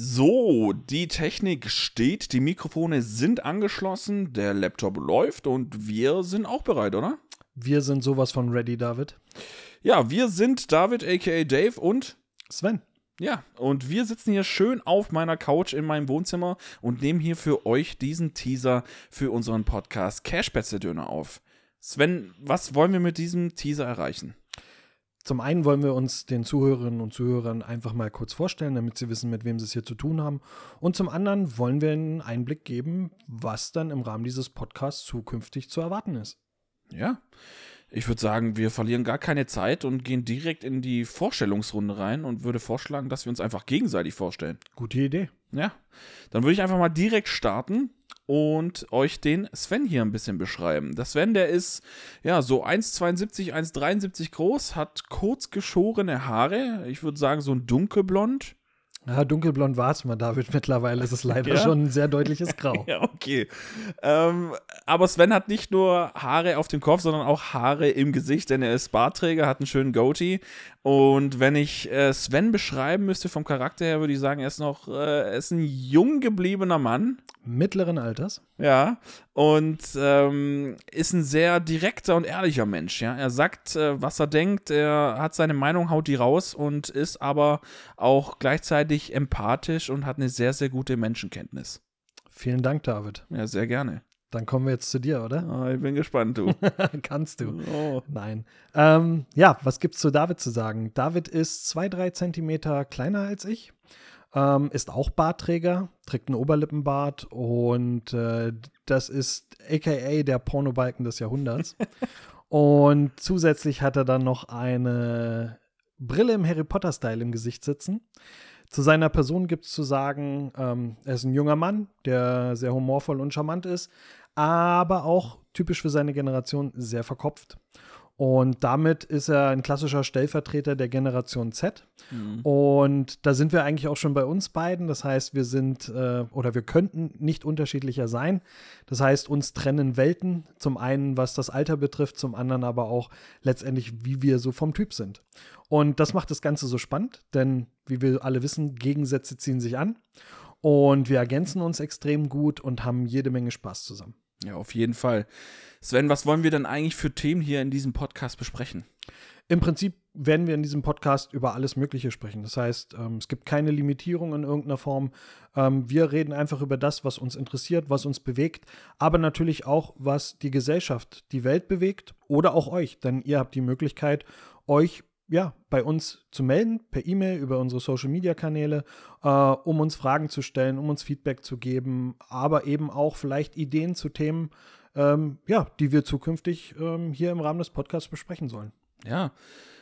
So, die Technik steht, die Mikrofone sind angeschlossen, der Laptop läuft und wir sind auch bereit, oder? Wir sind sowas von ready, David. Ja, wir sind David aka Dave und Sven. Ja, und wir sitzen hier schön auf meiner Couch in meinem Wohnzimmer und nehmen hier für euch diesen Teaser für unseren Podcast Cashpätzle-Döner auf. Sven, was wollen wir mit diesem Teaser erreichen? Zum einen wollen wir uns den Zuhörerinnen und Zuhörern einfach mal kurz vorstellen, damit sie wissen, mit wem sie es hier zu tun haben. Und zum anderen wollen wir einen Einblick geben, was dann im Rahmen dieses Podcasts zukünftig zu erwarten ist. Ja, ich würde sagen, wir verlieren gar keine Zeit und gehen direkt in die Vorstellungsrunde rein und würde vorschlagen, dass wir uns einfach gegenseitig vorstellen. Gute Idee. Ja, dann würde ich einfach mal direkt starten und euch den Sven hier ein bisschen beschreiben. Der Sven, der ist ja so 1,72, 1,73 groß, hat kurz geschorene Haare. Ich würde sagen, so ein dunkelblond. Ja, dunkelblond war es mal, David. Mittlerweile ist es leider ja? schon ein sehr deutliches Grau. ja, okay. Ähm, aber Sven hat nicht nur Haare auf dem Kopf, sondern auch Haare im Gesicht, denn er ist Bartträger, hat einen schönen Goatee. Und wenn ich äh, Sven beschreiben müsste vom Charakter her, würde ich sagen, er ist noch, äh, er ist ein jung gebliebener Mann. Mittleren Alters. Ja. Und ähm, ist ein sehr direkter und ehrlicher Mensch. Ja, er sagt, äh, was er denkt, er hat seine Meinung, haut die raus und ist aber auch gleichzeitig empathisch und hat eine sehr, sehr gute Menschenkenntnis. Vielen Dank, David. Ja, sehr gerne. Dann kommen wir jetzt zu dir, oder? Oh, ich bin gespannt, du. Kannst du. Oh. Nein. Ähm, ja, was gibt's zu David zu sagen? David ist zwei, drei Zentimeter kleiner als ich, ähm, ist auch Bartträger, trägt einen Oberlippenbart und äh, das ist aka der Pornobalken des Jahrhunderts. und zusätzlich hat er dann noch eine Brille im Harry Potter-Style im Gesicht sitzen. Zu seiner Person gibt es zu sagen, ähm, er ist ein junger Mann, der sehr humorvoll und charmant ist, aber auch typisch für seine Generation sehr verkopft. Und damit ist er ein klassischer Stellvertreter der Generation Z. Mhm. Und da sind wir eigentlich auch schon bei uns beiden. Das heißt, wir sind äh, oder wir könnten nicht unterschiedlicher sein. Das heißt, uns trennen Welten. Zum einen, was das Alter betrifft, zum anderen aber auch letztendlich, wie wir so vom Typ sind. Und das macht das Ganze so spannend, denn wie wir alle wissen, Gegensätze ziehen sich an. Und wir ergänzen uns extrem gut und haben jede Menge Spaß zusammen. Ja, auf jeden Fall. Sven, was wollen wir denn eigentlich für Themen hier in diesem Podcast besprechen? Im Prinzip werden wir in diesem Podcast über alles Mögliche sprechen. Das heißt, ähm, es gibt keine Limitierung in irgendeiner Form. Ähm, wir reden einfach über das, was uns interessiert, was uns bewegt, aber natürlich auch, was die Gesellschaft, die Welt bewegt oder auch euch. Denn ihr habt die Möglichkeit, euch ja, bei uns zu melden, per E-Mail, über unsere Social-Media-Kanäle, äh, um uns Fragen zu stellen, um uns Feedback zu geben, aber eben auch vielleicht Ideen zu Themen, ähm, ja, die wir zukünftig ähm, hier im Rahmen des Podcasts besprechen sollen. Ja,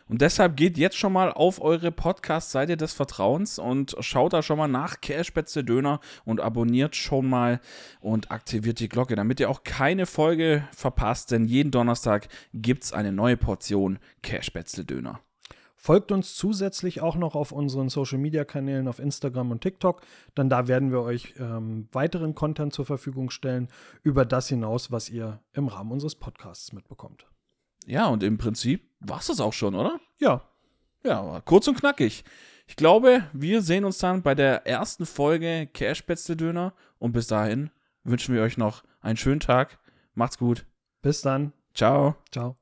und deshalb geht jetzt schon mal auf eure Podcast-Seite des Vertrauens und schaut da schon mal nach Cashspätzle Döner und abonniert schon mal und aktiviert die Glocke, damit ihr auch keine Folge verpasst, denn jeden Donnerstag gibt es eine neue Portion Cashspätzle Döner. Folgt uns zusätzlich auch noch auf unseren Social Media Kanälen auf Instagram und TikTok, denn da werden wir euch ähm, weiteren Content zur Verfügung stellen über das hinaus, was ihr im Rahmen unseres Podcasts mitbekommt. Ja, und im Prinzip war es das auch schon, oder? Ja. Ja, kurz und knackig. Ich glaube, wir sehen uns dann bei der ersten Folge Cashpätzle Döner und bis dahin wünschen wir euch noch einen schönen Tag. Macht's gut. Bis dann. Ciao. Ciao.